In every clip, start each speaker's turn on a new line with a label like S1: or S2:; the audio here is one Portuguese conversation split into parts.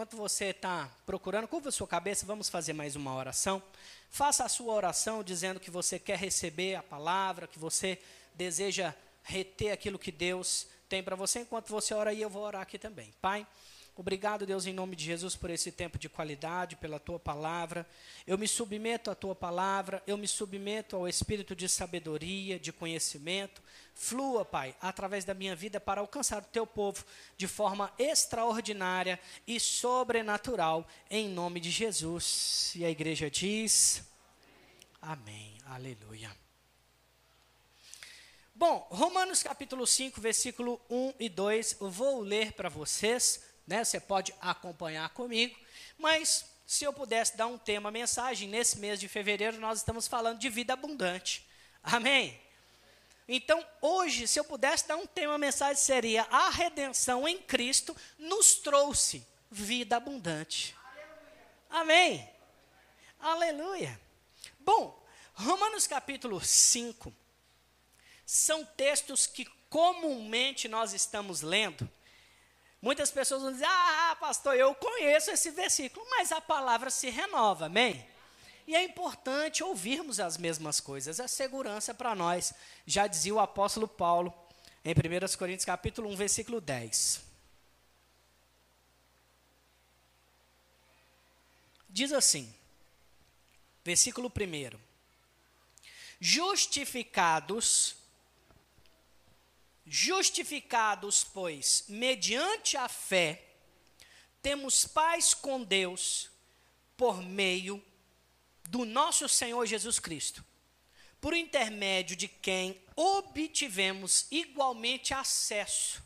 S1: enquanto você está procurando, curva a sua cabeça, vamos fazer mais uma oração. Faça a sua oração dizendo que você quer receber a palavra, que você deseja reter aquilo que Deus tem para você. Enquanto você ora eu vou orar aqui também. Pai. Obrigado, Deus, em nome de Jesus, por esse tempo de qualidade, pela tua palavra. Eu me submeto à tua palavra, eu me submeto ao espírito de sabedoria, de conhecimento. Flua, Pai, através da minha vida para alcançar o teu povo de forma extraordinária e sobrenatural, em nome de Jesus. E a igreja diz: Amém. Aleluia. Bom, Romanos capítulo 5, versículo 1 e 2, eu vou ler para vocês né? Você pode acompanhar comigo, mas se eu pudesse dar um tema, mensagem, nesse mês de fevereiro nós estamos falando de vida abundante. Amém? Então, hoje, se eu pudesse dar um tema, mensagem seria: a redenção em Cristo nos trouxe vida abundante. Amém? Aleluia. Bom, Romanos capítulo 5 são textos que comumente nós estamos lendo Muitas pessoas vão dizer: Ah, pastor, eu conheço esse versículo, mas a palavra se renova, amém? E é importante ouvirmos as mesmas coisas, é segurança para nós. Já dizia o apóstolo Paulo em 1 Coríntios capítulo 1, versículo 10. Diz assim, versículo 1: Justificados Justificados, pois, mediante a fé, temos paz com Deus por meio do nosso Senhor Jesus Cristo, por intermédio de quem obtivemos igualmente acesso,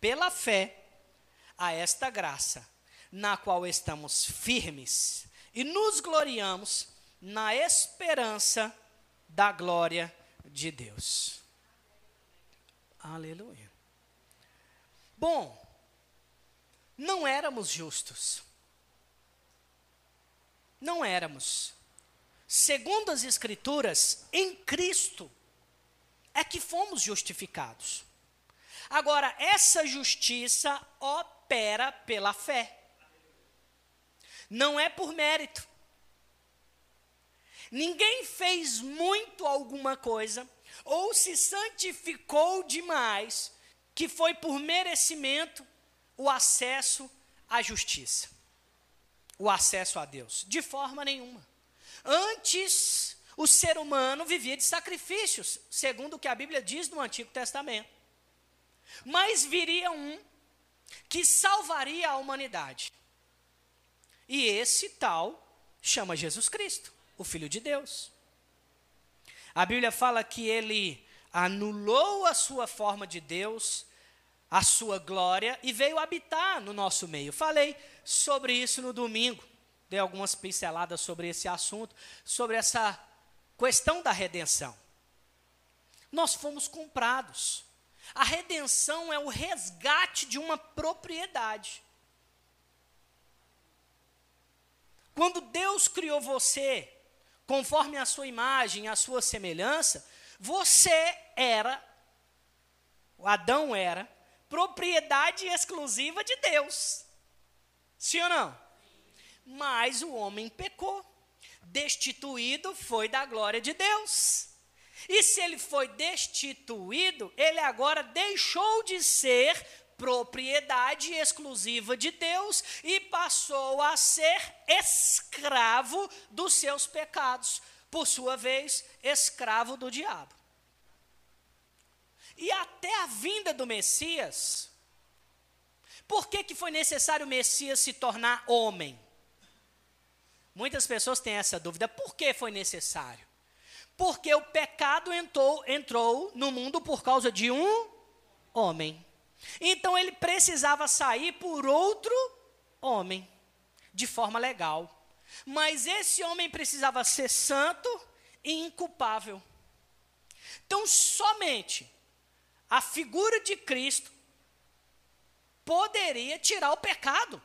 S1: pela fé, a esta graça, na qual estamos firmes e nos gloriamos na esperança da glória de Deus. Aleluia. Bom, não éramos justos. Não éramos. Segundo as Escrituras, em Cristo é que fomos justificados. Agora, essa justiça opera pela fé. Não é por mérito. Ninguém fez muito alguma coisa ou se santificou demais, que foi por merecimento o acesso à justiça, o acesso a Deus. De forma nenhuma. Antes, o ser humano vivia de sacrifícios, segundo o que a Bíblia diz no Antigo Testamento. Mas viria um que salvaria a humanidade. E esse tal chama Jesus Cristo, o Filho de Deus. A Bíblia fala que ele anulou a sua forma de Deus, a sua glória e veio habitar no nosso meio. Falei sobre isso no domingo, dei algumas pinceladas sobre esse assunto, sobre essa questão da redenção. Nós fomos comprados. A redenção é o resgate de uma propriedade. Quando Deus criou você, conforme a sua imagem, a sua semelhança, você era, o Adão era, propriedade exclusiva de Deus. Sim ou não? Mas o homem pecou. Destituído foi da glória de Deus. E se ele foi destituído, ele agora deixou de ser propriedade exclusiva de Deus e passou a ser escravo dos seus pecados, por sua vez, escravo do diabo. E até a vinda do Messias, por que, que foi necessário o Messias se tornar homem? Muitas pessoas têm essa dúvida. Por que foi necessário? Porque o pecado entrou, entrou no mundo por causa de um homem. Então ele precisava sair por outro homem, de forma legal. Mas esse homem precisava ser santo e inculpável. Então, somente a figura de Cristo poderia tirar o pecado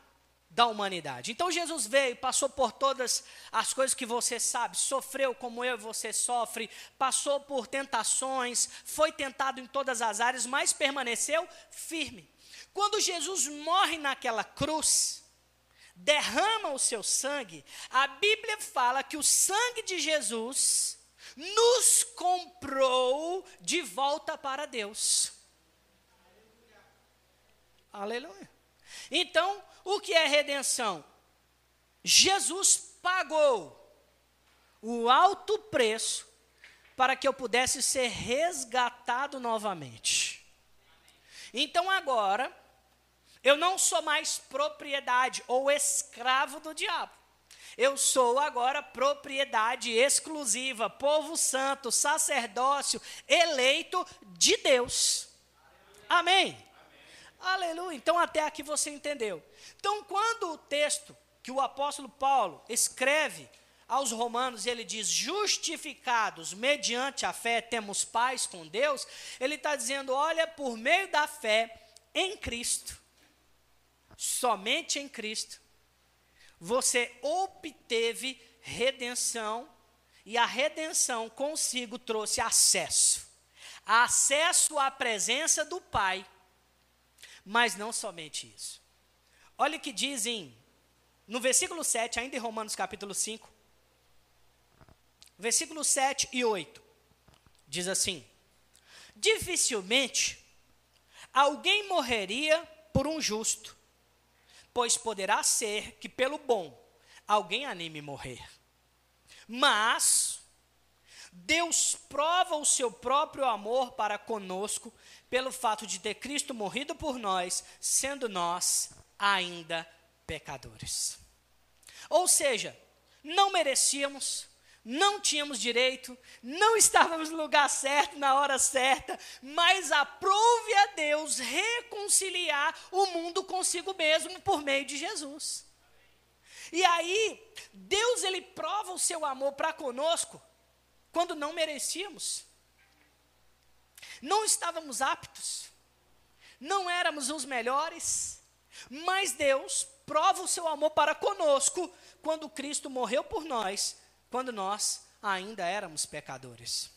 S1: da humanidade. Então Jesus veio, passou por todas as coisas que você sabe, sofreu como eu e você sofre, passou por tentações, foi tentado em todas as áreas, mas permaneceu firme. Quando Jesus morre naquela cruz, derrama o seu sangue, a Bíblia fala que o sangue de Jesus nos comprou de volta para Deus. Aleluia. Então, o que é redenção? Jesus pagou o alto preço para que eu pudesse ser resgatado novamente. Então agora, eu não sou mais propriedade ou escravo do diabo. Eu sou agora propriedade exclusiva, povo santo, sacerdócio, eleito de Deus. Amém? Amém? Aleluia. Então, até aqui você entendeu. Então, quando o texto que o apóstolo Paulo escreve aos Romanos, ele diz: justificados mediante a fé, temos paz com Deus. Ele está dizendo: olha, por meio da fé em Cristo, somente em Cristo, você obteve redenção, e a redenção consigo trouxe acesso acesso à presença do Pai. Mas não somente isso. Olha o que dizem no versículo 7, ainda em Romanos capítulo 5, versículo 7 e 8, diz assim: Dificilmente alguém morreria por um justo, pois poderá ser que pelo bom alguém anime morrer. Mas Deus prova o seu próprio amor para conosco pelo fato de ter Cristo morrido por nós, sendo nós ainda pecadores. Ou seja, não merecíamos, não tínhamos direito, não estávamos no lugar certo, na hora certa, mas aprove a Deus reconciliar o mundo consigo mesmo por meio de Jesus. E aí, Deus ele prova o seu amor para conosco quando não merecíamos. Não estávamos aptos, não éramos os melhores, mas Deus prova o seu amor para conosco quando Cristo morreu por nós quando nós ainda éramos pecadores.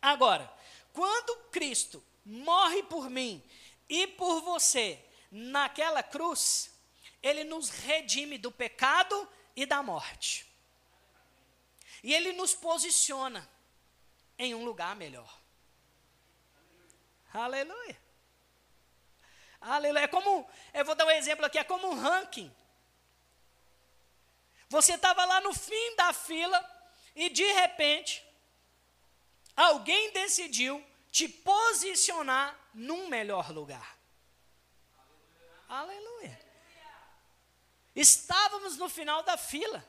S1: Agora, quando Cristo morre por mim e por você naquela cruz, ele nos redime do pecado e da morte. E ele nos posiciona em um lugar melhor. Aleluia. Aleluia. É como, eu vou dar um exemplo aqui, é como um ranking. Você estava lá no fim da fila e de repente alguém decidiu te posicionar num melhor lugar. Aleluia. Aleluia. Estávamos no final da fila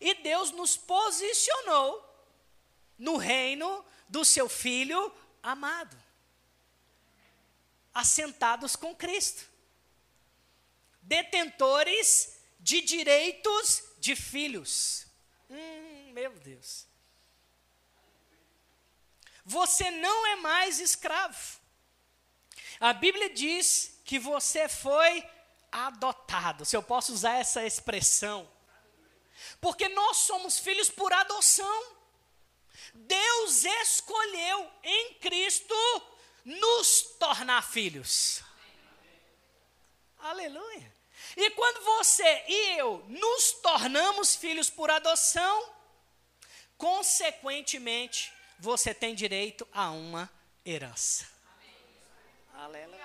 S1: e Deus nos posicionou no reino do seu filho amado, assentados com Cristo, detentores de direitos de filhos. Hum, meu Deus. Você não é mais escravo. A Bíblia diz que você foi adotado, se eu posso usar essa expressão. Porque nós somos filhos por adoção. Deus escolheu em Cristo nos tornar filhos. Aleluia. E quando você e eu nos tornamos filhos por adoção, consequentemente, você tem direito a uma herança. Aleluia.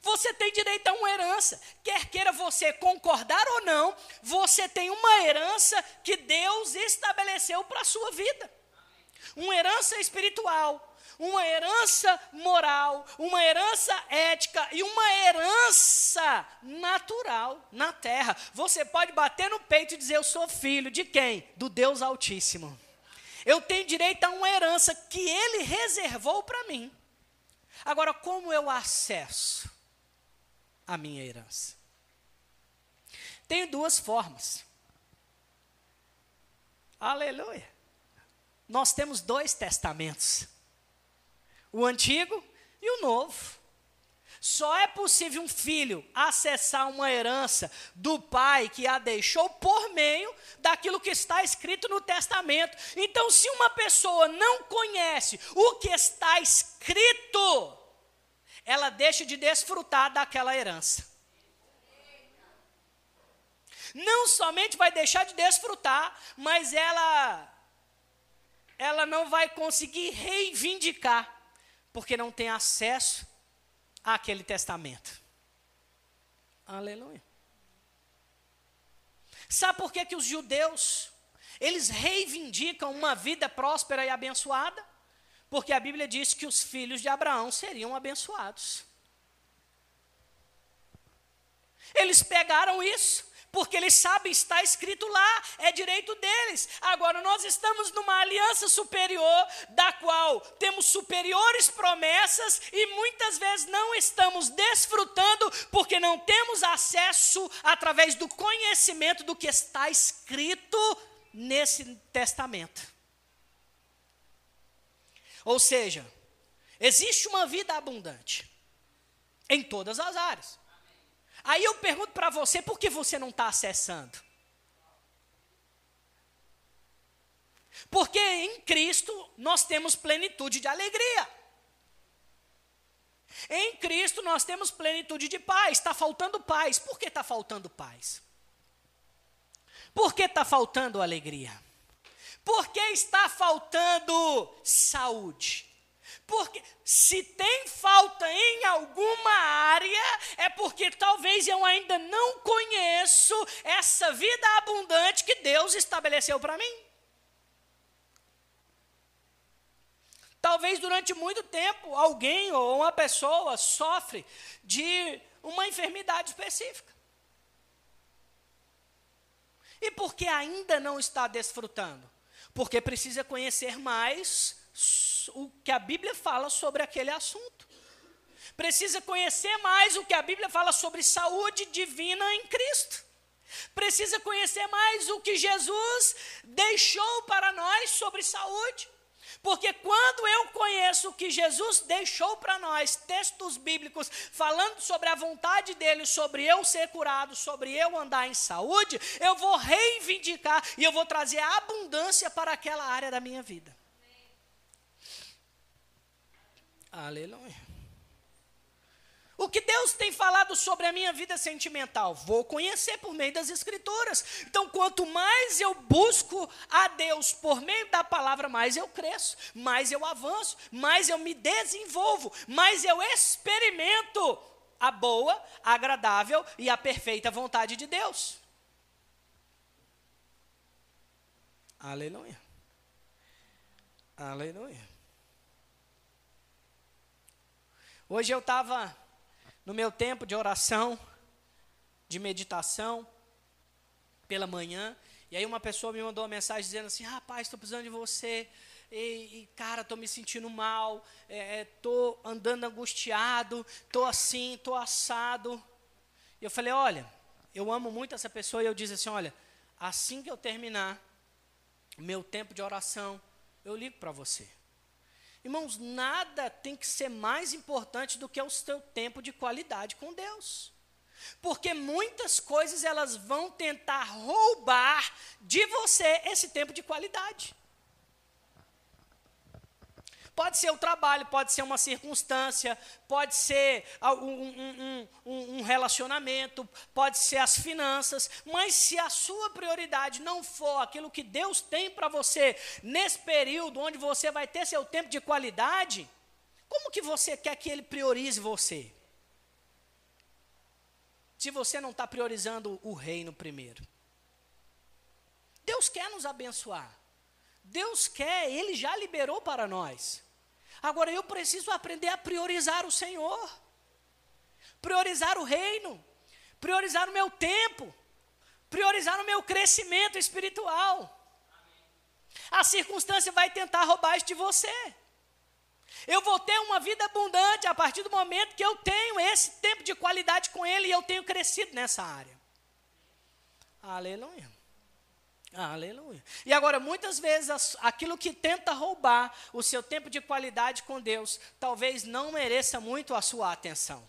S1: Você tem direito a uma herança. Quer queira você concordar ou não, você tem uma herança que Deus estabeleceu para a sua vida. Uma herança espiritual, uma herança moral, uma herança ética e uma herança natural na terra. Você pode bater no peito e dizer: Eu sou filho de quem? Do Deus Altíssimo. Eu tenho direito a uma herança que Ele reservou para mim. Agora, como eu acesso a minha herança? Tem duas formas. Aleluia. Nós temos dois testamentos o antigo e o novo. Só é possível um filho acessar uma herança do pai que a deixou por meio daquilo que está escrito no testamento. Então, se uma pessoa não conhece o que está escrito, ela deixa de desfrutar daquela herança. não somente vai deixar de desfrutar, mas ela ela não vai conseguir reivindicar, porque não tem acesso àquele testamento. Aleluia. Sabe por que, que os judeus, eles reivindicam uma vida próspera e abençoada? Porque a Bíblia diz que os filhos de Abraão seriam abençoados. Eles pegaram isso, porque eles sabem, está escrito lá, é direito deles. Agora, nós estamos numa aliança superior, da qual temos superiores promessas e muitas vezes não estamos desfrutando, porque não temos acesso através do conhecimento do que está escrito nesse testamento. Ou seja, existe uma vida abundante em todas as áreas. Aí eu pergunto para você, por que você não está acessando? Porque em Cristo nós temos plenitude de alegria. Em Cristo nós temos plenitude de paz. Está faltando paz. Por que está faltando paz? Por que está faltando alegria? Por que está faltando saúde? Porque se tem falta em alguma área, é porque talvez eu ainda não conheço essa vida abundante que Deus estabeleceu para mim. Talvez durante muito tempo alguém ou uma pessoa sofre de uma enfermidade específica. E por que ainda não está desfrutando? Porque precisa conhecer mais o que a Bíblia fala sobre aquele assunto. Precisa conhecer mais o que a Bíblia fala sobre saúde divina em Cristo. Precisa conhecer mais o que Jesus deixou para nós sobre saúde. Porque quando eu conheço o que Jesus deixou para nós, textos bíblicos falando sobre a vontade dele, sobre eu ser curado, sobre eu andar em saúde, eu vou reivindicar e eu vou trazer abundância para aquela área da minha vida. Aleluia. O que Deus tem falado sobre a minha vida sentimental? Vou conhecer por meio das Escrituras. Então, quanto mais eu busco a Deus por meio da palavra, mais eu cresço, mais eu avanço, mais eu me desenvolvo, mais eu experimento a boa, a agradável e a perfeita vontade de Deus. Aleluia. Aleluia. Hoje eu estava no meu tempo de oração, de meditação, pela manhã, e aí uma pessoa me mandou uma mensagem dizendo assim: rapaz, estou precisando de você. E, e cara, estou me sentindo mal, estou é, andando angustiado, estou assim, estou assado. E eu falei: olha, eu amo muito essa pessoa. E eu disse assim: olha, assim que eu terminar meu tempo de oração, eu ligo para você. Irmãos, nada tem que ser mais importante do que o seu tempo de qualidade com Deus. Porque muitas coisas elas vão tentar roubar de você esse tempo de qualidade. Pode ser o trabalho, pode ser uma circunstância, pode ser um, um, um, relacionamento, pode ser as finanças, mas se a sua prioridade não for aquilo que Deus tem para você nesse período onde você vai ter seu tempo de qualidade, como que você quer que Ele priorize você? Se você não está priorizando o reino primeiro. Deus quer nos abençoar. Deus quer, Ele já liberou para nós. Agora eu preciso aprender a priorizar o Senhor, priorizar o reino, priorizar o meu tempo, priorizar o meu crescimento espiritual. A circunstância vai tentar roubar isso de você. Eu vou ter uma vida abundante a partir do momento que eu tenho esse tempo de qualidade com Ele e eu tenho crescido nessa área. Aleluia. Aleluia. E agora, muitas vezes, aquilo que tenta roubar o seu tempo de qualidade com Deus, talvez não mereça muito a sua atenção.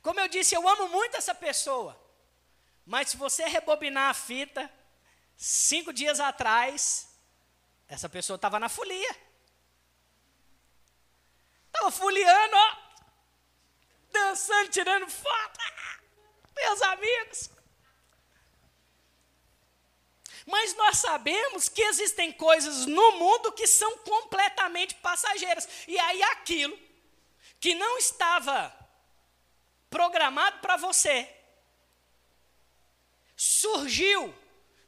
S1: Como eu disse, eu amo muito essa pessoa. Mas se você rebobinar a fita, cinco dias atrás, essa pessoa estava na folia. Estava foliando, ó, dançando, tirando foto. Meus amigos. Mas nós sabemos que existem coisas no mundo que são completamente passageiras. E aí aquilo que não estava programado para você surgiu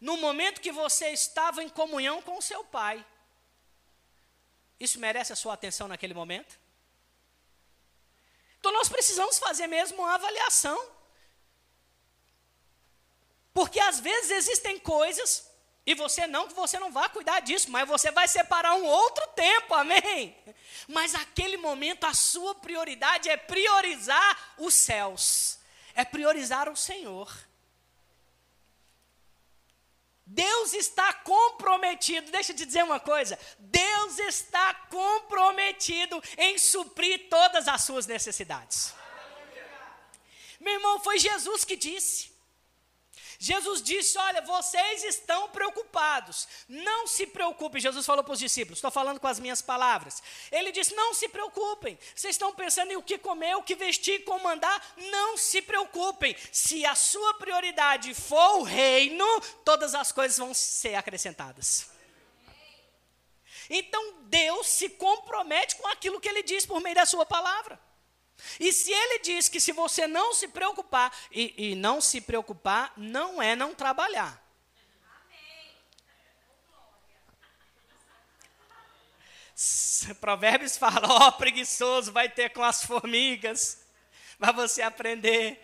S1: no momento que você estava em comunhão com o seu pai. Isso merece a sua atenção naquele momento? Então nós precisamos fazer mesmo uma avaliação. Porque às vezes existem coisas e você não que você não vai cuidar disso, mas você vai separar um outro tempo, amém? Mas aquele momento a sua prioridade é priorizar os céus, é priorizar o Senhor. Deus está comprometido, deixa eu te dizer uma coisa: Deus está comprometido em suprir todas as suas necessidades. Meu irmão, foi Jesus que disse. Jesus disse: Olha, vocês estão preocupados, não se preocupem. Jesus falou para os discípulos, estou falando com as minhas palavras. Ele disse: Não se preocupem, vocês estão pensando em o que comer, o que vestir, como andar, não se preocupem. Se a sua prioridade for o reino, todas as coisas vão ser acrescentadas. Então Deus se compromete com aquilo que ele diz por meio da sua palavra. E se ele diz que se você não se preocupar, e, e não se preocupar não é não trabalhar. Provérbios fala, ó oh, preguiçoso, vai ter com as formigas, para você aprender.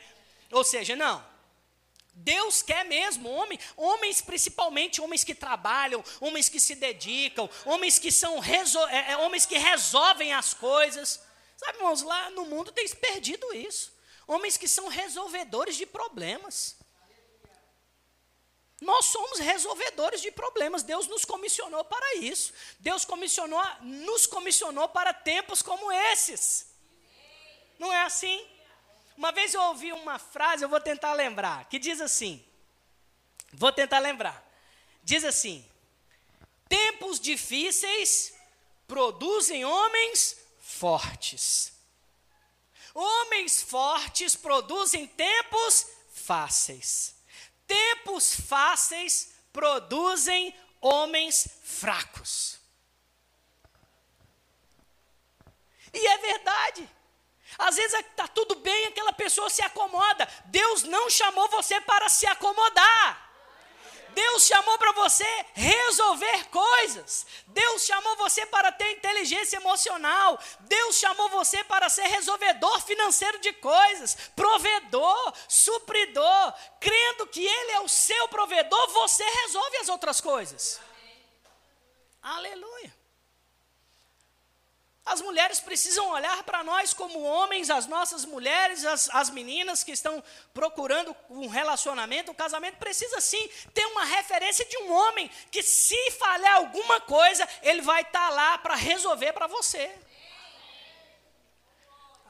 S1: Ou seja, não. Deus quer mesmo, homem, homens principalmente homens que trabalham, homens que se dedicam, homens que são é, é, homens que resolvem as coisas. Sabe, irmãos, lá no mundo tem perdido isso. Homens que são resolvedores de problemas. Nós somos resolvedores de problemas. Deus nos comissionou para isso. Deus comissionou, nos comissionou para tempos como esses. Não é assim? Uma vez eu ouvi uma frase, eu vou tentar lembrar, que diz assim: Vou tentar lembrar. Diz assim: Tempos difíceis produzem homens fortes. Homens fortes produzem tempos fáceis. Tempos fáceis produzem homens fracos. E é verdade. Às vezes está tudo bem, aquela pessoa se acomoda. Deus não chamou você para se acomodar. Deus chamou para você resolver coisas. Deus chamou você para ter inteligência emocional. Deus chamou você para ser resolvedor financeiro de coisas, provedor, supridor. Crendo que Ele é o seu provedor, você resolve as outras coisas. Aleluia. As mulheres precisam olhar para nós como homens, as nossas mulheres, as, as meninas que estão procurando um relacionamento, um casamento, precisa sim ter uma referência de um homem que, se falhar alguma coisa, ele vai estar tá lá para resolver para você.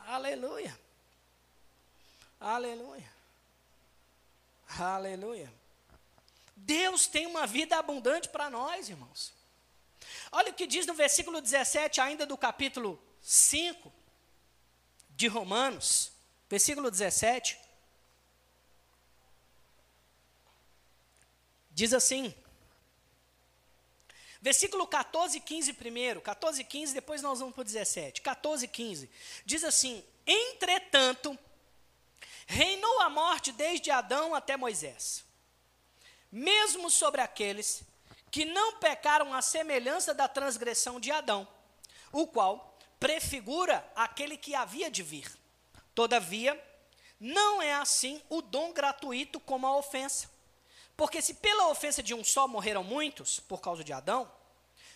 S1: Aleluia. Aleluia. Aleluia. Deus tem uma vida abundante para nós, irmãos. Olha o que diz no versículo 17, ainda do capítulo 5 de Romanos, versículo 17. Diz assim, versículo 14 e 15 primeiro, 14 e 15, depois nós vamos para o 17. 14 e 15, diz assim: Entretanto, reinou a morte desde Adão até Moisés, mesmo sobre aqueles que não pecaram à semelhança da transgressão de Adão, o qual prefigura aquele que havia de vir. Todavia, não é assim o dom gratuito como a ofensa. Porque se pela ofensa de um só morreram muitos, por causa de Adão,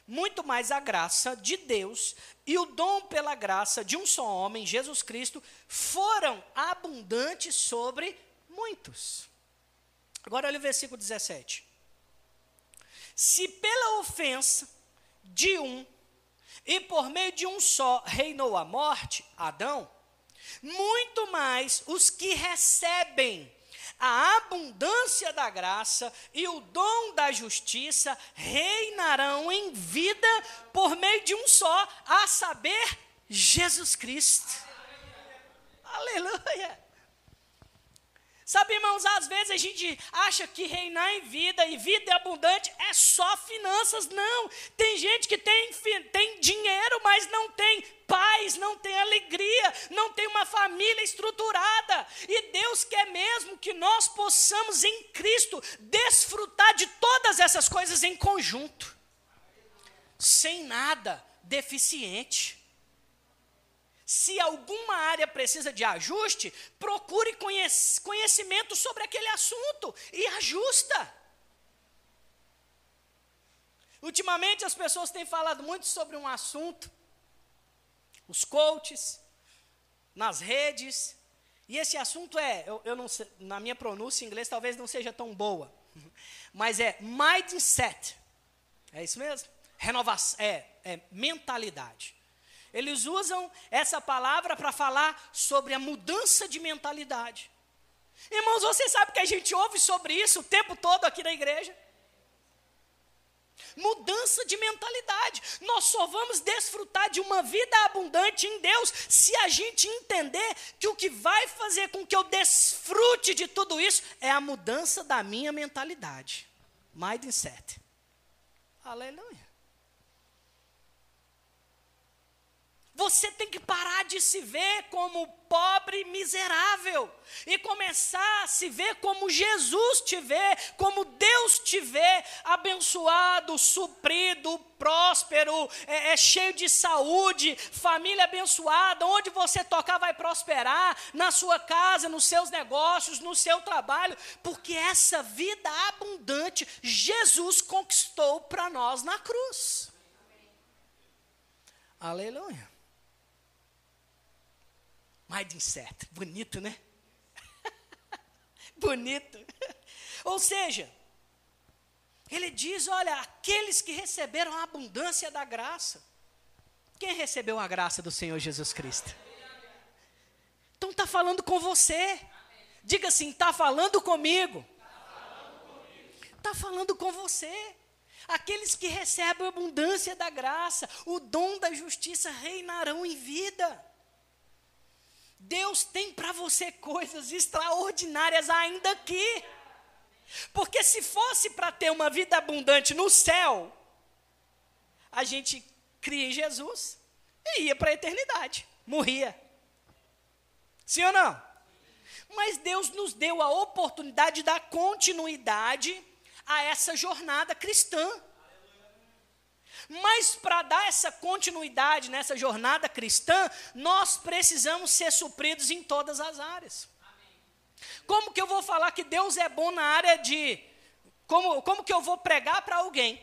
S1: muito mais a graça de Deus e o dom pela graça de um só homem, Jesus Cristo, foram abundantes sobre muitos. Agora olha o versículo 17. Se pela ofensa de um e por meio de um só reinou a morte, Adão, muito mais os que recebem a abundância da graça e o dom da justiça reinarão em vida por meio de um só, a saber, Jesus Cristo. Aleluia. Sabe, irmãos, às vezes a gente acha que reinar em vida e vida abundante é só finanças. Não. Tem gente que tem, tem dinheiro, mas não tem paz, não tem alegria, não tem uma família estruturada. E Deus quer mesmo que nós possamos em Cristo desfrutar de todas essas coisas em conjunto, sem nada deficiente. Se alguma área precisa de ajuste, procure conhecimento sobre aquele assunto e ajusta. Ultimamente as pessoas têm falado muito sobre um assunto, os coaches, nas redes, e esse assunto é, eu, eu não sei, na minha pronúncia em inglês talvez não seja tão boa, mas é mindset. É isso mesmo? Renovação, é, é mentalidade. Eles usam essa palavra para falar sobre a mudança de mentalidade. Irmãos, você sabe que a gente ouve sobre isso o tempo todo aqui na igreja? Mudança de mentalidade. Nós só vamos desfrutar de uma vida abundante em Deus se a gente entender que o que vai fazer com que eu desfrute de tudo isso é a mudança da minha mentalidade. Mindset. Aleluia. Você tem que parar de se ver como pobre miserável e começar a se ver como Jesus te vê, como Deus te vê, abençoado, suprido, próspero, é, é cheio de saúde, família abençoada, onde você tocar vai prosperar, na sua casa, nos seus negócios, no seu trabalho, porque essa vida abundante Jesus conquistou para nós na cruz. Aleluia. Mindset. Bonito, né? Bonito. Ou seja, ele diz: olha, aqueles que receberam a abundância da graça. Quem recebeu a graça do Senhor Jesus Cristo? Então está falando com você. Diga assim: está falando comigo. Está falando com você. Aqueles que recebem a abundância da graça, o dom da justiça reinarão em vida. Deus tem para você coisas extraordinárias ainda aqui. Porque se fosse para ter uma vida abundante no céu, a gente cria em Jesus e ia para a eternidade, morria. Sim ou não? Mas Deus nos deu a oportunidade de dar continuidade a essa jornada cristã. Mas para dar essa continuidade nessa jornada cristã, nós precisamos ser supridos em todas as áreas. Como que eu vou falar que Deus é bom na área de. Como, como que eu vou pregar para alguém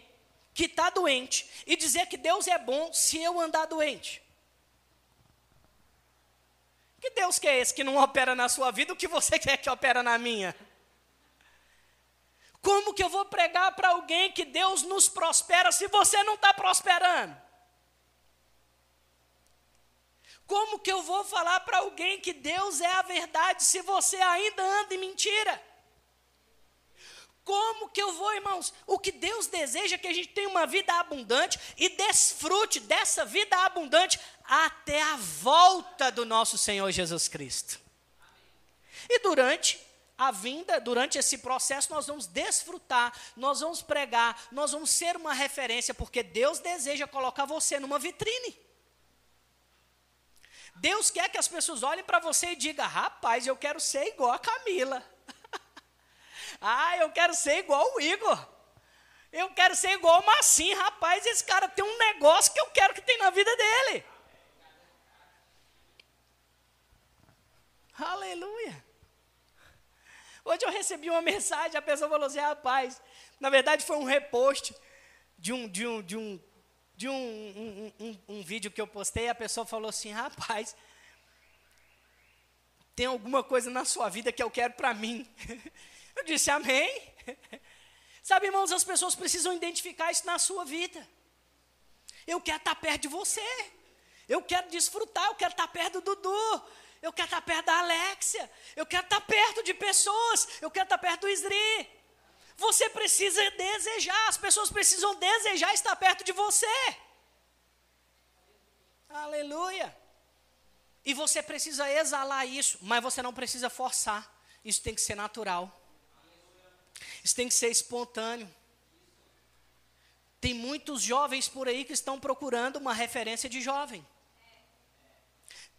S1: que está doente e dizer que Deus é bom se eu andar doente? Que Deus que é esse que não opera na sua vida o que você quer que opera na minha? Como que eu vou pregar para alguém que Deus nos prospera se você não está prosperando? Como que eu vou falar para alguém que Deus é a verdade se você ainda anda em mentira? Como que eu vou, irmãos? O que Deus deseja é que a gente tenha uma vida abundante e desfrute dessa vida abundante até a volta do nosso Senhor Jesus Cristo. E durante a vinda, durante esse processo, nós vamos desfrutar, nós vamos pregar, nós vamos ser uma referência, porque Deus deseja colocar você numa vitrine. Deus quer que as pessoas olhem para você e digam: rapaz, eu quero ser igual a Camila. ah, eu quero ser igual o Igor. Eu quero ser igual o Massim. Rapaz, esse cara tem um negócio que eu quero que tem na vida dele. Aleluia. Hoje eu recebi uma mensagem, a pessoa falou assim, rapaz, na verdade foi um repost de um, de um, de um, de um, um, um, um vídeo que eu postei, a pessoa falou assim, rapaz, tem alguma coisa na sua vida que eu quero para mim. Eu disse, amém. Sabe, irmãos, as pessoas precisam identificar isso na sua vida. Eu quero estar perto de você. Eu quero desfrutar, eu quero estar perto do Dudu. Eu quero estar perto da Alexia. Eu quero estar perto de pessoas. Eu quero estar perto do Isri. Você precisa desejar. As pessoas precisam desejar estar perto de você. Aleluia. E você precisa exalar isso, mas você não precisa forçar. Isso tem que ser natural. Isso tem que ser espontâneo. Tem muitos jovens por aí que estão procurando uma referência de jovem.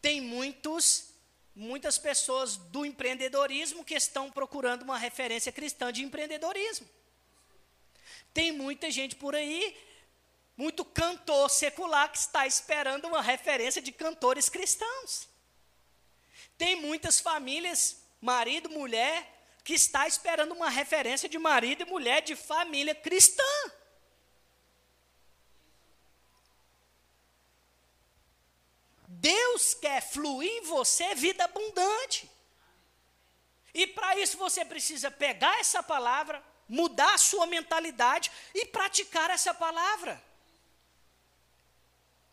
S1: Tem muitos, muitas pessoas do empreendedorismo que estão procurando uma referência cristã de empreendedorismo. Tem muita gente por aí, muito cantor secular que está esperando uma referência de cantores cristãos. Tem muitas famílias, marido, mulher, que está esperando uma referência de marido e mulher de família cristã. Deus quer fluir em você vida abundante. E para isso você precisa pegar essa palavra, mudar a sua mentalidade e praticar essa palavra.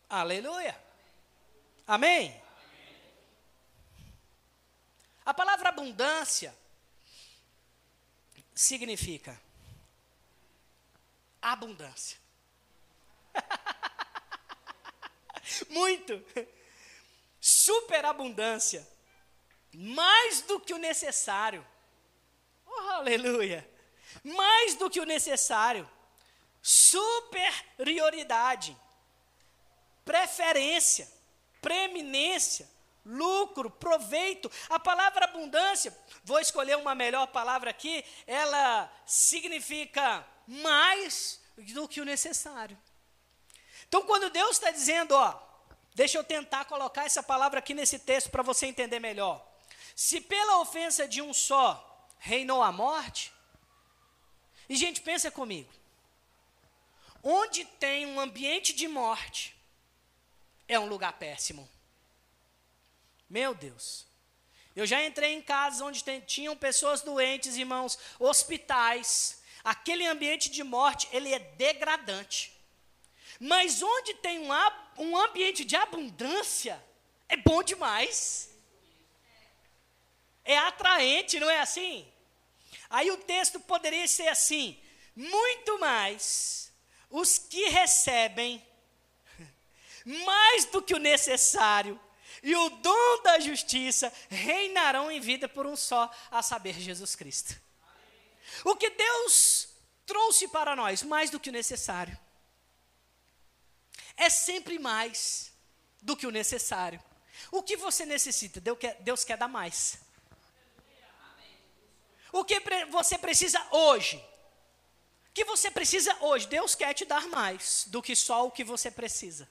S1: Aleluia. Amém? A palavra abundância significa abundância. Muito superabundância, mais do que o necessário. Oh, aleluia! Mais do que o necessário. Superioridade, preferência, preeminência, lucro, proveito. A palavra abundância, vou escolher uma melhor palavra aqui, ela significa mais do que o necessário. Então, quando Deus está dizendo, ó, Deixa eu tentar colocar essa palavra aqui nesse texto para você entender melhor. Se pela ofensa de um só reinou a morte, e gente, pensa comigo. Onde tem um ambiente de morte, é um lugar péssimo. Meu Deus. Eu já entrei em casas onde tem, tinham pessoas doentes, irmãos, hospitais. Aquele ambiente de morte, ele é degradante. Mas onde tem um, um ambiente de abundância, é bom demais. É atraente, não é assim? Aí o texto poderia ser assim: muito mais os que recebem mais do que o necessário e o dom da justiça reinarão em vida por um só, a saber, Jesus Cristo. O que Deus trouxe para nós, mais do que o necessário é sempre mais do que o necessário. O que você necessita, Deus quer, Deus quer dar mais. O que você precisa hoje? O que você precisa hoje? Deus quer te dar mais do que só o que você precisa.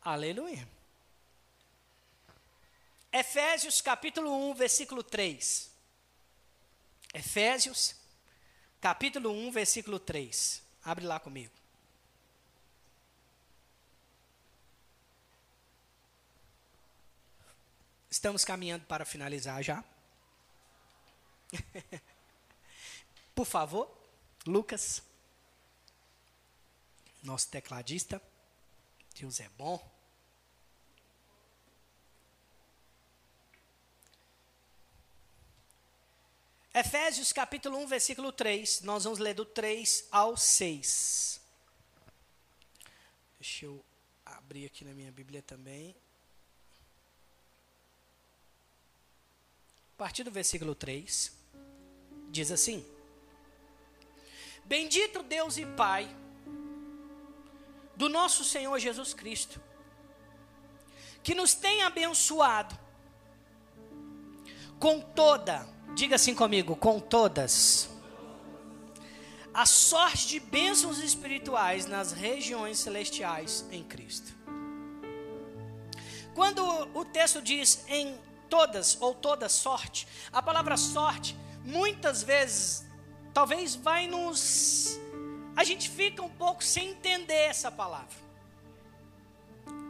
S1: Aleluia. Efésios capítulo 1, versículo 3. Efésios capítulo 1, versículo 3. Abre lá comigo. Estamos caminhando para finalizar já. Por favor, Lucas, nosso tecladista. Deus é bom. Efésios capítulo 1, versículo 3. Nós vamos ler do 3 ao 6. Deixa eu abrir aqui na minha Bíblia também. A partir do versículo 3, diz assim: Bendito Deus e Pai do nosso Senhor Jesus Cristo, que nos tem abençoado com toda, diga assim comigo, com todas, a sorte de bênçãos espirituais nas regiões celestiais em Cristo. Quando o texto diz em todas ou toda sorte. A palavra sorte, muitas vezes, talvez vai nos. A gente fica um pouco sem entender essa palavra.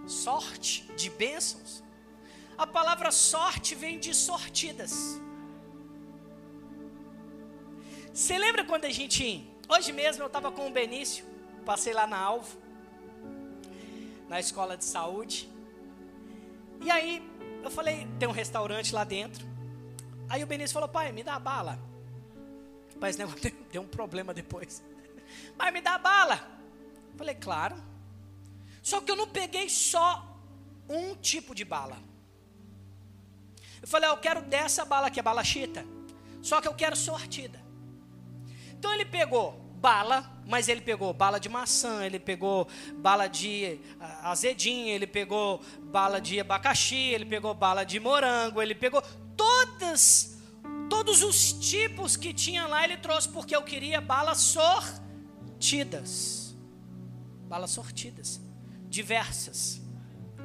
S1: Sorte de bênçãos. A palavra sorte vem de sortidas. Você lembra quando a gente. Hoje mesmo eu estava com o Benício, passei lá na Alvo, na escola de saúde. E aí eu falei, tem um restaurante lá dentro. Aí o Benício falou, pai, me dá a bala. Esse negócio deu um problema depois. Pai, me dá a bala. Eu falei, claro. Só que eu não peguei só um tipo de bala. Eu falei, eu quero dessa bala aqui, a bala chita. Só que eu quero sortida. Então ele pegou bala, mas ele pegou bala de maçã, ele pegou bala de ah, azedinho, ele pegou bala de abacaxi, ele pegou bala de morango, ele pegou todas todos os tipos que tinha lá ele trouxe porque eu queria balas sortidas. Balas sortidas, diversas,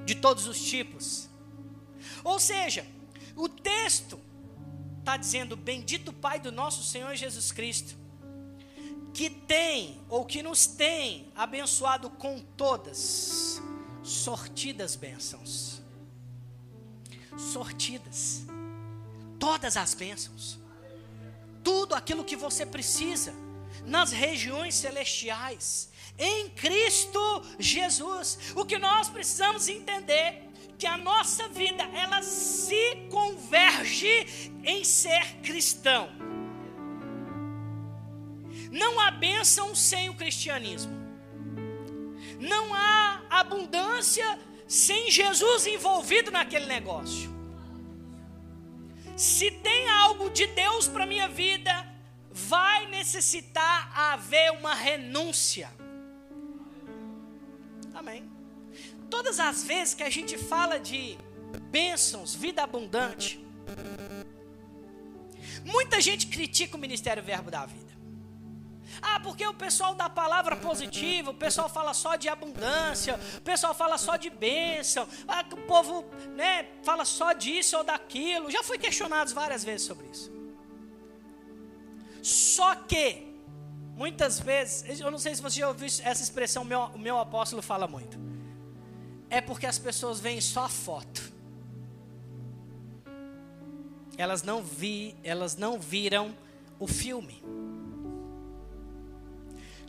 S1: de todos os tipos. Ou seja, o texto está dizendo: Bendito Pai do nosso Senhor Jesus Cristo, que tem ou que nos tem abençoado com todas sortidas bênçãos. Sortidas. Todas as bênçãos. Tudo aquilo que você precisa nas regiões celestiais em Cristo Jesus. O que nós precisamos entender que a nossa vida ela se converge em ser cristão. Não há bênção sem o cristianismo. Não há abundância sem Jesus envolvido naquele negócio. Se tem algo de Deus para minha vida, vai necessitar haver uma renúncia. Amém. Todas as vezes que a gente fala de bênçãos, vida abundante, muita gente critica o ministério Verbo da Vida. Ah, porque o pessoal da palavra positiva, o pessoal fala só de abundância, o pessoal fala só de bênção, ah, o povo né, fala só disso ou daquilo. Já fui questionado várias vezes sobre isso. Só que, muitas vezes, eu não sei se você já ouviu essa expressão, meu, o meu apóstolo fala muito. É porque as pessoas veem só a foto. Elas não, vi, elas não viram o filme.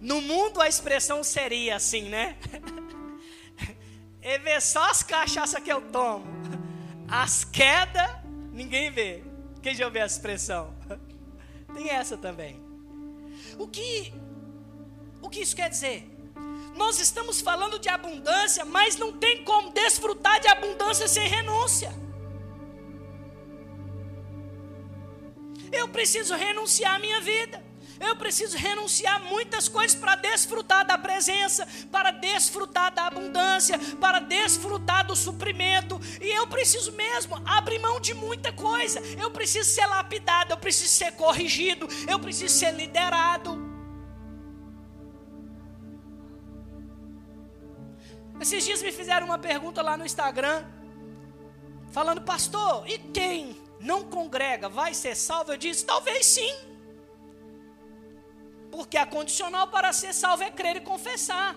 S1: No mundo a expressão seria assim, né? E vê só as cachaças que eu tomo. As quedas, ninguém vê. Quem já ouviu essa expressão? Tem essa também. O que o que isso quer dizer? Nós estamos falando de abundância, mas não tem como desfrutar de abundância sem renúncia. Eu preciso renunciar à minha vida. Eu preciso renunciar muitas coisas para desfrutar da presença, para desfrutar da abundância, para desfrutar do suprimento. E eu preciso mesmo abrir mão de muita coisa. Eu preciso ser lapidado, eu preciso ser corrigido, eu preciso ser liderado. Esses dias me fizeram uma pergunta lá no Instagram, falando, pastor, e quem não congrega vai ser salvo? Eu disse, talvez sim. Porque a condicional para ser salvo é crer e confessar.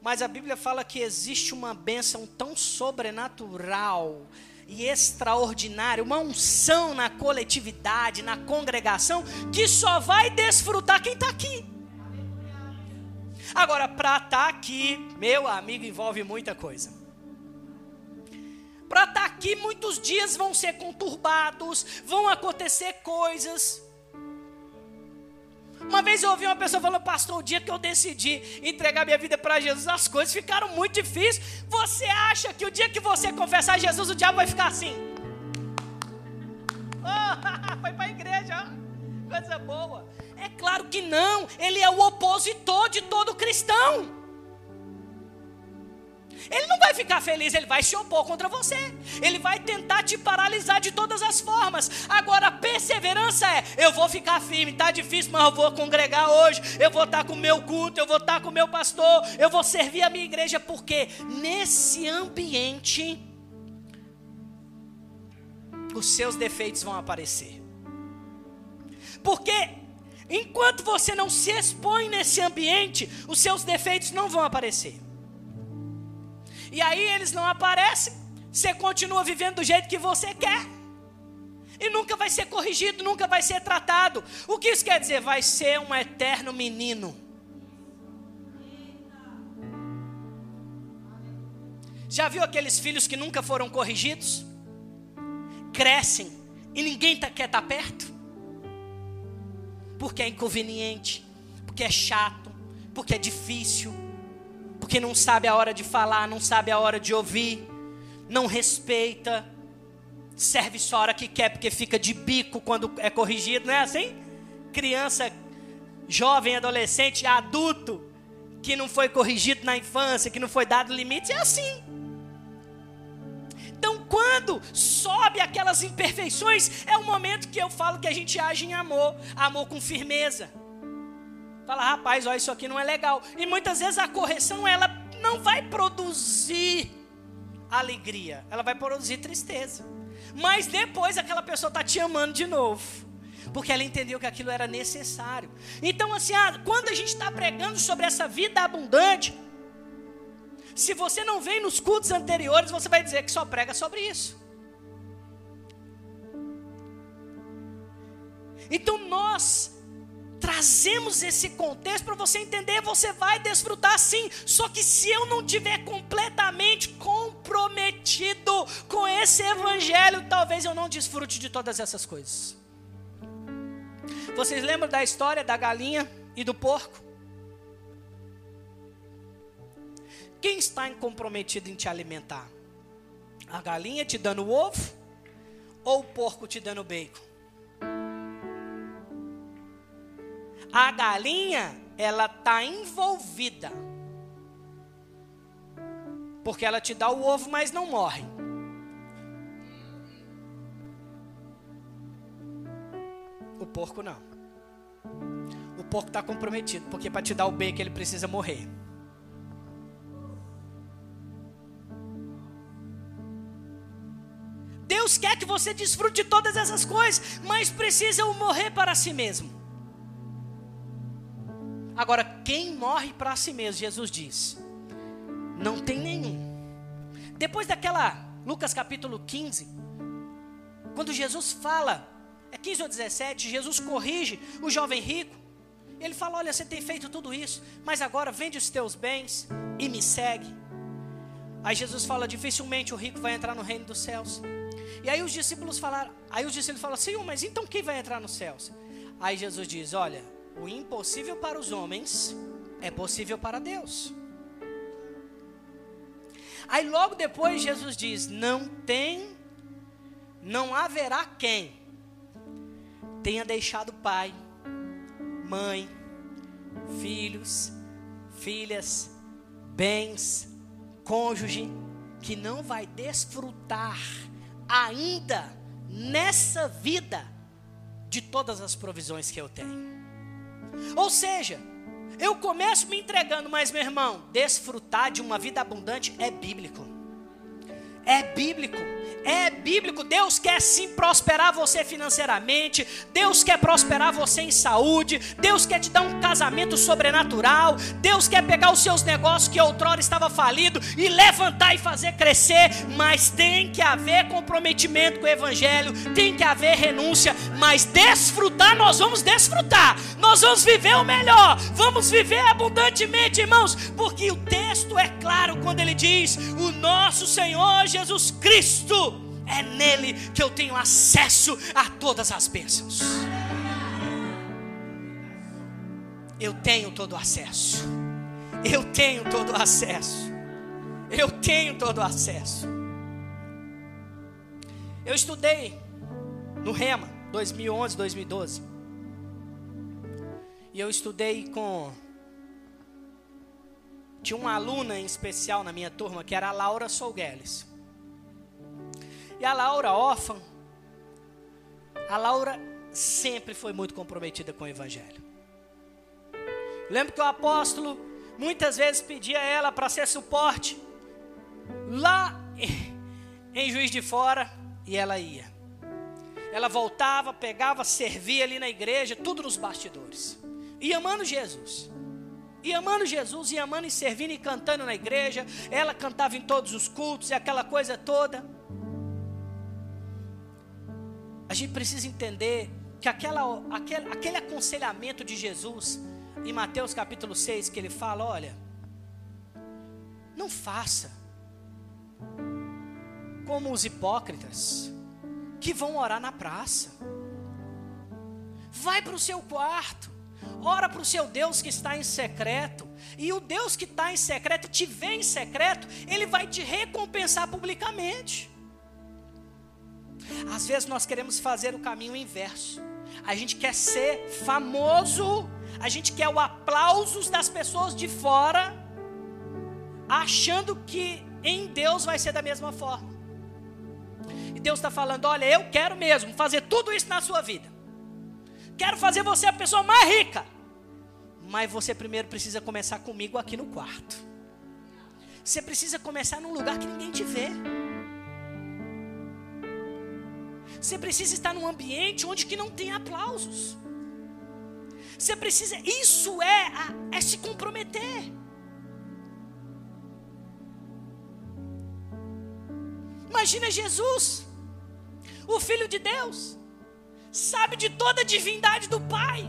S1: Mas a Bíblia fala que existe uma bênção tão sobrenatural e extraordinária, uma unção na coletividade, na congregação, que só vai desfrutar quem está aqui. Agora, para estar tá aqui, meu amigo, envolve muita coisa. Para estar tá aqui, muitos dias vão ser conturbados, vão acontecer coisas. Uma vez eu ouvi uma pessoa falando, pastor, o dia que eu decidi entregar minha vida para Jesus, as coisas ficaram muito difíceis. Você acha que o dia que você confessar Jesus, o diabo vai ficar assim? Oh, foi para a igreja, coisa boa. É claro que não, ele é o opositor de todo cristão. Ele não vai ficar feliz, ele vai se opor contra você. Ele vai tentar te paralisar de todas as formas. Agora, a perseverança é: eu vou ficar firme, está difícil, mas eu vou congregar hoje. Eu vou estar tá com o meu culto, eu vou estar tá com o meu pastor, eu vou servir a minha igreja, porque nesse ambiente os seus defeitos vão aparecer. Porque enquanto você não se expõe nesse ambiente, os seus defeitos não vão aparecer. E aí eles não aparecem, você continua vivendo do jeito que você quer. E nunca vai ser corrigido, nunca vai ser tratado. O que isso quer dizer? Vai ser um eterno menino. Já viu aqueles filhos que nunca foram corrigidos? Crescem e ninguém tá, quer estar tá perto? Porque é inconveniente, porque é chato, porque é difícil porque não sabe a hora de falar, não sabe a hora de ouvir, não respeita. serve só a hora que quer, porque fica de bico quando é corrigido, não é assim? Criança, jovem, adolescente, adulto, que não foi corrigido na infância, que não foi dado limite, é assim. Então, quando sobe aquelas imperfeições, é o momento que eu falo que a gente age em amor, amor com firmeza. Fala, rapaz, olha, isso aqui não é legal. E muitas vezes a correção, ela não vai produzir alegria, ela vai produzir tristeza. Mas depois aquela pessoa está te amando de novo. Porque ela entendeu que aquilo era necessário. Então, assim, ah, quando a gente está pregando sobre essa vida abundante, se você não veio nos cultos anteriores, você vai dizer que só prega sobre isso. Então nós trazemos esse contexto para você entender, você vai desfrutar sim. Só que se eu não tiver completamente comprometido com esse evangelho, talvez eu não desfrute de todas essas coisas. Vocês lembram da história da galinha e do porco? Quem está comprometido em te alimentar? A galinha te dando ovo ou o porco te dando bacon? A galinha, ela está envolvida. Porque ela te dá o ovo, mas não morre. O porco não. O porco está comprometido, porque para te dar o bacon ele precisa morrer. Deus quer que você desfrute de todas essas coisas, mas precisa morrer para si mesmo. Agora, quem morre para si mesmo, Jesus diz, não tem nenhum. Depois daquela, Lucas capítulo 15, quando Jesus fala, é 15 ou 17, Jesus corrige o jovem rico. Ele fala: Olha, você tem feito tudo isso, mas agora vende os teus bens e me segue. Aí Jesus fala: dificilmente o rico vai entrar no reino dos céus. E aí os discípulos falaram, aí os discípulos falam: Senhor, mas então quem vai entrar nos céus? Aí Jesus diz: Olha, o impossível para os homens é possível para Deus. Aí logo depois Jesus diz: Não tem, não haverá quem tenha deixado pai, mãe, filhos, filhas, bens, cônjuge, que não vai desfrutar ainda nessa vida de todas as provisões que eu tenho. Ou seja, eu começo me entregando, mas meu irmão, desfrutar de uma vida abundante é bíblico. É bíblico. É bíblico. Deus quer sim prosperar você financeiramente. Deus quer prosperar você em saúde. Deus quer te dar um casamento sobrenatural. Deus quer pegar os seus negócios que outrora estava falido e levantar e fazer crescer. Mas tem que haver comprometimento com o Evangelho. Tem que haver renúncia. Mas desfrutar, nós vamos desfrutar. Nós vamos viver o melhor. Vamos viver abundantemente, irmãos. Porque o texto é claro quando ele diz: O nosso Senhor Jesus Cristo, é nele que eu tenho acesso a todas as bênçãos. Eu tenho todo o acesso. Eu tenho todo o acesso. Eu tenho todo o acesso. Eu estudei no Rema 2011, 2012. E eu estudei com tinha uma aluna em especial na minha turma que era a Laura Solgueles. E a Laura, órfã, a Laura sempre foi muito comprometida com o Evangelho. Lembro que o apóstolo muitas vezes pedia a ela para ser suporte lá em Juiz de Fora e ela ia. Ela voltava, pegava, servia ali na igreja, tudo nos bastidores. E amando Jesus. E amando Jesus, e amando e servindo e cantando na igreja. Ela cantava em todos os cultos e aquela coisa toda. A gente precisa entender que aquela, aquele, aquele aconselhamento de Jesus, em Mateus capítulo 6, que ele fala: olha, não faça como os hipócritas que vão orar na praça. Vai para o seu quarto, ora para o seu Deus que está em secreto, e o Deus que está em secreto, te vê em secreto, ele vai te recompensar publicamente. Às vezes nós queremos fazer o caminho inverso. A gente quer ser famoso, a gente quer o aplauso das pessoas de fora, achando que em Deus vai ser da mesma forma. E Deus está falando: olha, eu quero mesmo fazer tudo isso na sua vida. Quero fazer você a pessoa mais rica. Mas você primeiro precisa começar comigo aqui no quarto. Você precisa começar num lugar que ninguém te vê. Você precisa estar num ambiente onde que não tem aplausos. Você precisa, isso é, é se comprometer. Imagina Jesus, o Filho de Deus, sabe de toda a divindade do Pai,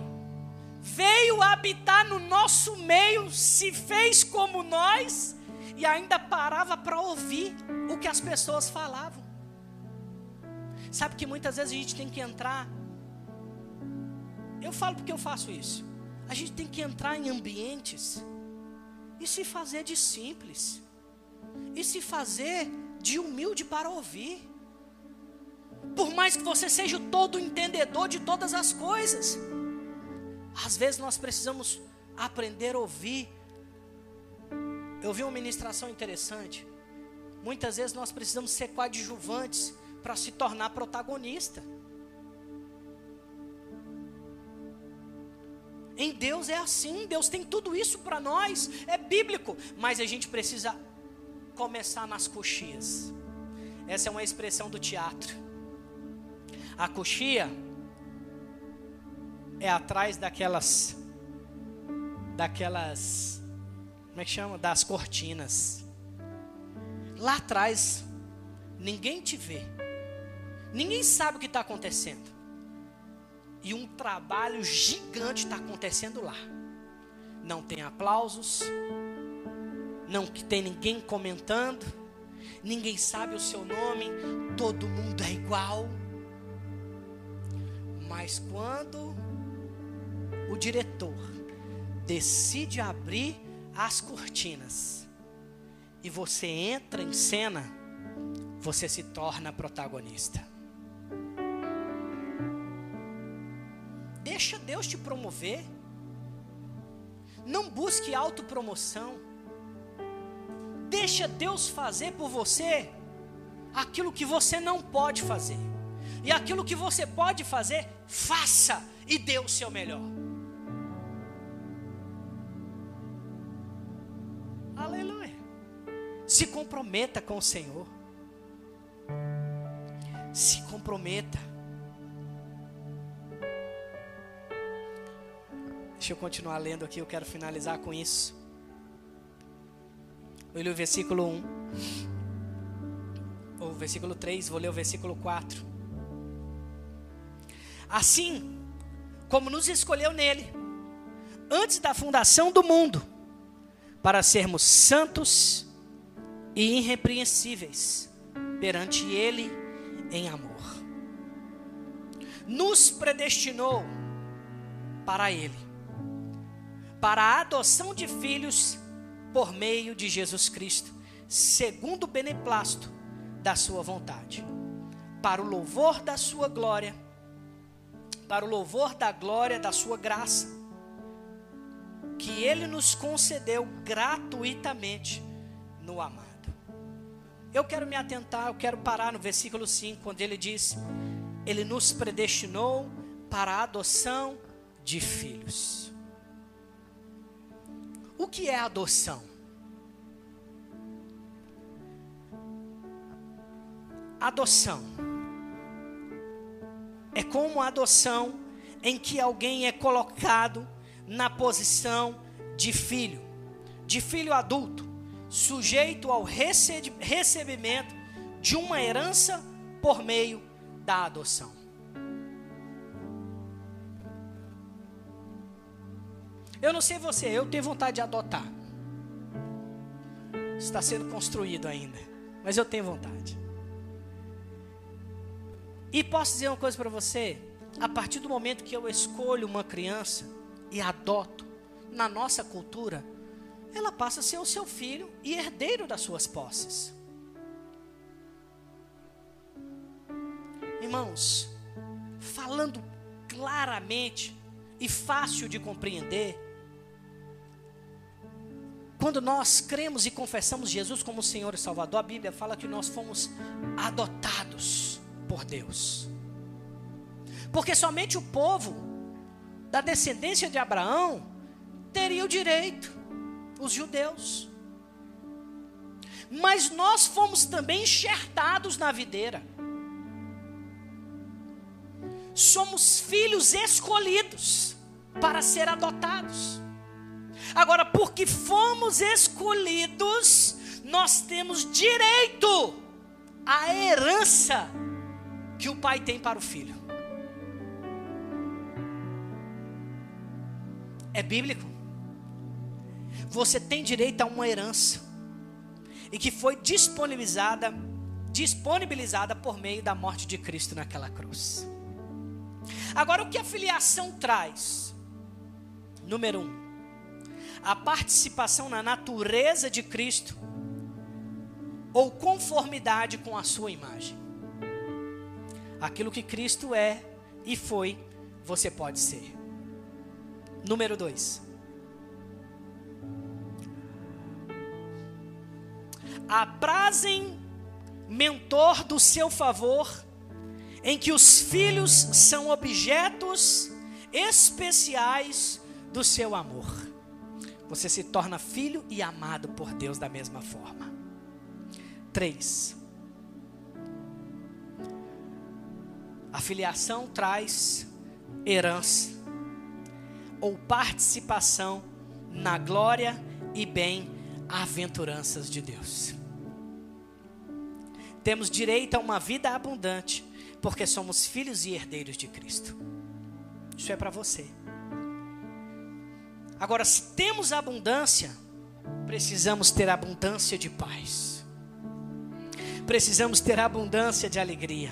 S1: veio habitar no nosso meio, se fez como nós e ainda parava para ouvir o que as pessoas falavam. Sabe que muitas vezes a gente tem que entrar. Eu falo porque eu faço isso. A gente tem que entrar em ambientes e se fazer de simples, e se fazer de humilde para ouvir. Por mais que você seja todo entendedor de todas as coisas, às vezes nós precisamos aprender a ouvir. Eu vi uma ministração interessante. Muitas vezes nós precisamos ser coadjuvantes para se tornar protagonista. Em Deus é assim, Deus tem tudo isso para nós, é bíblico, mas a gente precisa começar nas coxias. Essa é uma expressão do teatro. A coxia é atrás daquelas daquelas como é que chama? Das cortinas. Lá atrás ninguém te vê. Ninguém sabe o que está acontecendo. E um trabalho gigante está acontecendo lá. Não tem aplausos, não tem ninguém comentando, ninguém sabe o seu nome, todo mundo é igual. Mas quando o diretor decide abrir as cortinas e você entra em cena, você se torna protagonista. Deus te promover. Não busque autopromoção. Deixa Deus fazer por você aquilo que você não pode fazer. E aquilo que você pode fazer, faça e dê o seu melhor. Aleluia. Se comprometa com o Senhor. Se comprometa. Deixa eu continuar lendo aqui, eu quero finalizar com isso. Eu o versículo 1. O versículo 3, vou ler o versículo 4. Assim, como nos escolheu nele, antes da fundação do mundo, para sermos santos e irrepreensíveis perante Ele em amor. Nos predestinou para Ele para a adoção de filhos por meio de Jesus Cristo, segundo o beneplácito da sua vontade, para o louvor da sua glória, para o louvor da glória da sua graça, que ele nos concedeu gratuitamente no amado. Eu quero me atentar, eu quero parar no versículo 5, quando ele diz: Ele nos predestinou para a adoção de filhos. O que é adoção? Adoção é como a adoção em que alguém é colocado na posição de filho, de filho adulto, sujeito ao recebimento de uma herança por meio da adoção. Eu não sei você, eu tenho vontade de adotar. Está sendo construído ainda, mas eu tenho vontade. E posso dizer uma coisa para você: a partir do momento que eu escolho uma criança e adoto, na nossa cultura, ela passa a ser o seu filho e herdeiro das suas posses. irmãos, falando claramente e fácil de compreender, quando nós cremos e confessamos Jesus como Senhor e Salvador, a Bíblia fala que nós fomos adotados por Deus. Porque somente o povo da descendência de Abraão teria o direito, os judeus. Mas nós fomos também enxertados na videira. Somos filhos escolhidos para ser adotados. Agora, porque fomos escolhidos, nós temos direito à herança que o pai tem para o filho. É bíblico. Você tem direito a uma herança e que foi disponibilizada disponibilizada por meio da morte de Cristo naquela cruz. Agora, o que a filiação traz? Número um, a participação na natureza de Cristo ou conformidade com a sua imagem. Aquilo que Cristo é e foi, você pode ser. Número dois. Aprazem mentor do seu favor, em que os filhos são objetos especiais do seu amor você se torna filho e amado por Deus da mesma forma. 3. A filiação traz herança ou participação na glória e bem-aventuranças de Deus. Temos direito a uma vida abundante, porque somos filhos e herdeiros de Cristo. Isso é para você. Agora, se temos abundância, precisamos ter abundância de paz. Precisamos ter abundância de alegria.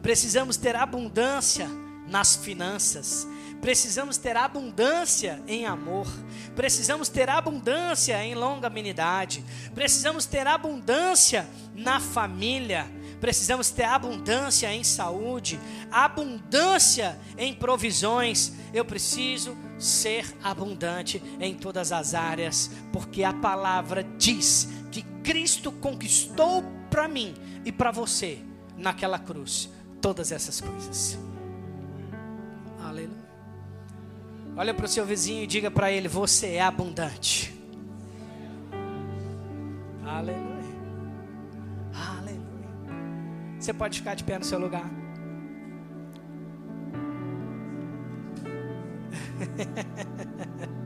S1: Precisamos ter abundância nas finanças. Precisamos ter abundância em amor. Precisamos ter abundância em longanimidade. Precisamos ter abundância na família. Precisamos ter abundância em saúde, abundância em provisões. Eu preciso ser abundante em todas as áreas, porque a palavra diz que Cristo conquistou para mim e para você naquela cruz todas essas coisas. Aleluia. Olha para o seu vizinho e diga para ele: Você é abundante. Aleluia. Você pode ficar de pé no seu lugar.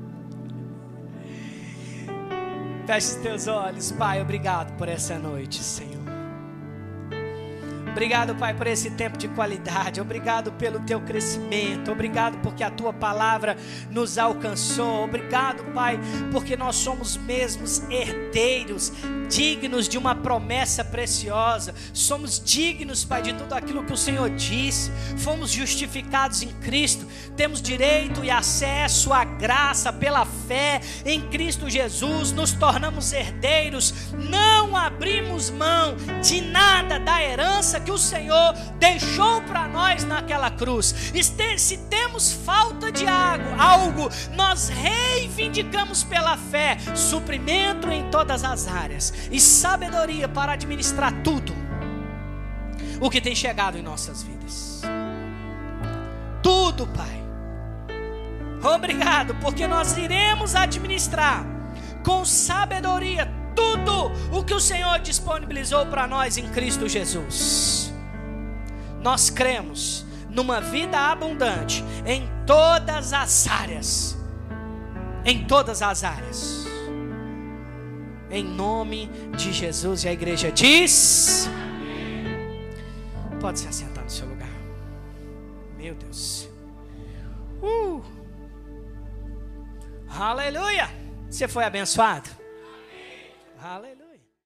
S1: Feche os teus olhos, Pai. Obrigado por essa noite, Senhor. Obrigado, Pai, por esse tempo de qualidade. Obrigado pelo teu crescimento. Obrigado porque a tua palavra nos alcançou. Obrigado, Pai, porque nós somos mesmos herdeiros, dignos de uma promessa preciosa. Somos dignos, Pai, de tudo aquilo que o Senhor disse. Fomos justificados em Cristo. Temos direito e acesso à graça pela fé em Cristo Jesus. Nos tornamos herdeiros. Não abrimos mão de nada da herança que o Senhor deixou para nós naquela cruz. Se temos falta de algo, nós reivindicamos pela fé suprimento em todas as áreas e sabedoria para administrar tudo o que tem chegado em nossas vidas. Tudo, Pai. Obrigado, porque nós iremos administrar com sabedoria tudo o que o Senhor disponibilizou para nós em Cristo Jesus. Nós cremos numa vida abundante em todas as áreas. Em todas as áreas. Em nome de Jesus e a igreja diz: Pode se assentar no seu lugar. Meu Deus. Uh. Aleluia. Você foi abençoado? Hallelujah.